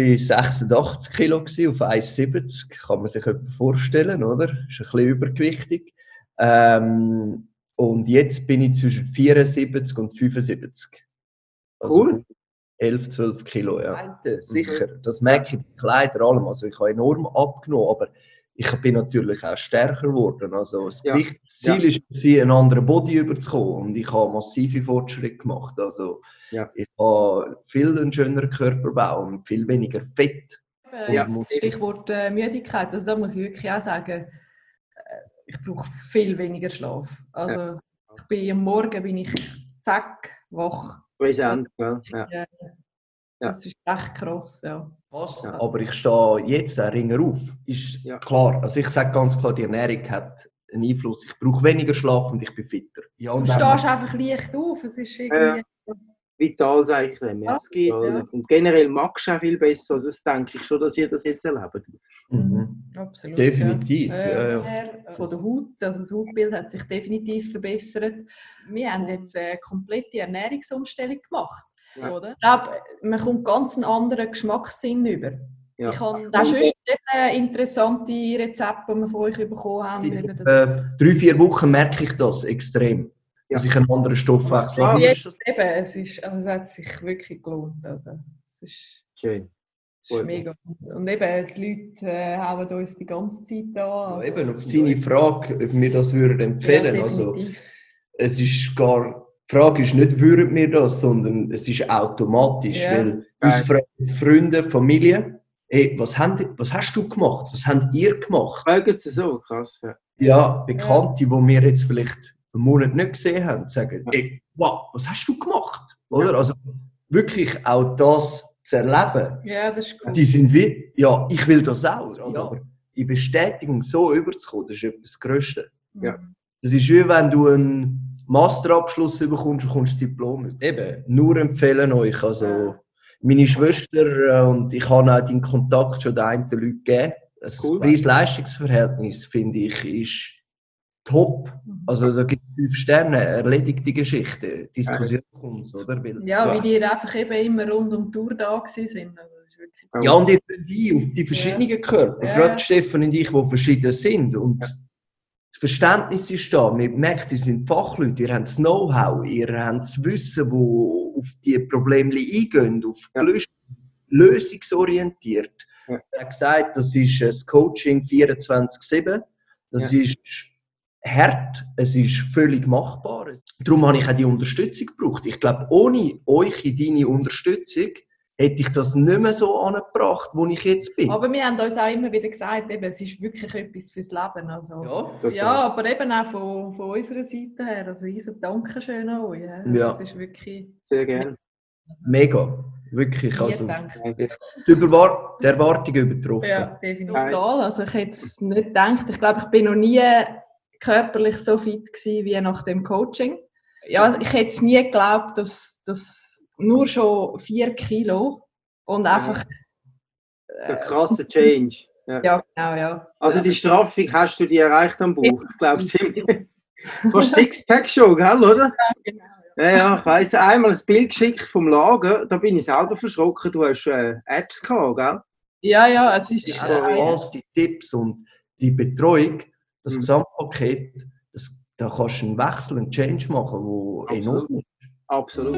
bei 86 Kilo auf 1,70. Kann man sich etwas vorstellen, oder? Ist ein bisschen übergewichtig. Ähm, und jetzt bin ich zwischen 74 und 75. Also Cool. 11, 12 Kilo, ja. Sicher, das merke ich bei Kleidern allem. Also ich habe enorm abgenommen, aber ich bin natürlich auch stärker geworden. Also das, Ja. Gewicht, das Ziel ist, sie einen anderen Body überzukommen und ich habe massive Fortschritte gemacht. Also Ja. ich habe viel einen schöneren Körperbau und viel weniger Fett. Äh, Ja. das Stichwort äh, Müdigkeit, also da muss ich wirklich auch sagen, äh, ich brauche viel weniger Schlaf. Also ich bin am Morgen bin ich zack, wach. Präsent, ja. ja. Äh, Das ist echt krass, ja. Ja. aber ich stehe jetzt auch ringer auf. Ist Ja. klar. Also ich sage ganz klar, die Ernährung hat einen Einfluss. Ich brauche weniger Schlaf und ich bin fitter. Ja, Du stehst einfach leicht auf, es ist irgendwie... Vital, sage ich. Ja. Ja, Es geht, ja. Und generell magst du auch viel besser. Also das denke ich schon, dass ihr das jetzt erlebt. Mhm. Absolut. Definitiv, Ja. ja, ja. Äh, Von der Haut, also das Hautbild hat sich definitiv verbessert. Wir haben jetzt eine komplette Ernährungsumstellung gemacht. Ja. Oder? Ich glaube, man kommt ganz einen anderen Geschmackssinn über. Ja. Ich habe auch sonst interessante Rezepte, die wir von euch bekommen haben. Seit das- äh, drei, vier Wochen merke ich das extrem. Ja. Dass ich einen anderen Stoffwechsel Ja, habe. jetzt eben, es, ist, also es hat sich wirklich gelohnt. Also, es ist, Schön. es ist mega. Und eben, die Leute äh, hauen uns die ganze Zeit an. Ja, Also, eben auf seine Frage, ob wir das würden empfehlen. Ja, also, es ist gar, die Frage ist nicht, würden wir das, sondern es ist automatisch. Ja. Weil unsere Fre- Freunde, Familie, hey, was, haben, was hast du gemacht? Was habt ihr gemacht? Fragen Sie so, krass. Ja. Ja, Bekannte, die wir jetzt vielleicht einen Monat nicht gesehen haben, sagen, Ja. ey, wow, was hast du gemacht? Oder? Also wirklich auch das zu erleben. Ja, das ist cool. Die sind wie, ja, ich will das auch. Also, Ja. Aber die Bestätigung so überzukommen, das ist etwas Größte. Ja. Das ist wie wenn du einen Masterabschluss bekommst und kommst das Diplom mit. Eben, nur empfehlen euch. Also, meine Schwester äh, und ich habe auch den Kontakt schon den einen Leuten gegeben. Das Cool. Preis-Leistungs-Verhältnis, finde ich, ist top. Also, da gibt es fünf Sterne, erledigte Geschichte. Diskussion kommt, oder? Weil, Ja, weil die einfach eben immer rund um die Tour da gewesen sind. Also, Ja, und ihr könnt ein auf die verschiedenen Körper. Ja. Gerade Stefan und ich, die verschieden sind. Und das Verständnis ist da. Man merkt, ihr sind Fachleute, ihr habt das Know-how, ihr habt das Wissen, wo auf die Probleme eingehen, auf Ja. Lös lösungsorientiert. Ja. Er hat gesagt, das ist das Coaching 24-7. Das ist hart, es ist völlig machbar. Darum habe ich auch die Unterstützung gebraucht. Ich glaube, ohne euch in deine Unterstützung hätte ich das nicht mehr so angebracht, wo ich jetzt bin. Aber wir haben uns auch immer wieder gesagt, eben, es ist wirklich etwas fürs Leben. Also, ja. ja. aber eben auch von, von unserer Seite her. Also, riesen Dankeschön an euch. Ja. Ja. Das ist wirklich Sehr gerne. Mega. Wirklich. Also, die, Überwar die Erwartungen übertroffen. Ja, definitiv. Total. Also, ich hätte es nicht gedacht. Ich glaube, ich bin noch nie körperlich so fit gewesen wie nach dem Coaching. Ja, ich hätte es nie geglaubt, dass, dass nur schon vier Kilo und einfach. So ein krasser Change. Ja. Ja, genau, ja. Also die Straffung hast du die erreicht am Bauch, ich glaube ziemlich. Fast Sixpack schon, gell, oder? genau. Ja, ja, ich weiss, einmal ein Bild geschickt vom Lager, da bin ich selber verschrocken, du hast äh, Apps gehabt, gell? Ja, ja, es ist. Ja, äh, alles die Tipps und die Betreuung, das Mhm. Gesamtpaket, da kannst du einen Wechsel, einen Change machen, der enorm ist. Absolut.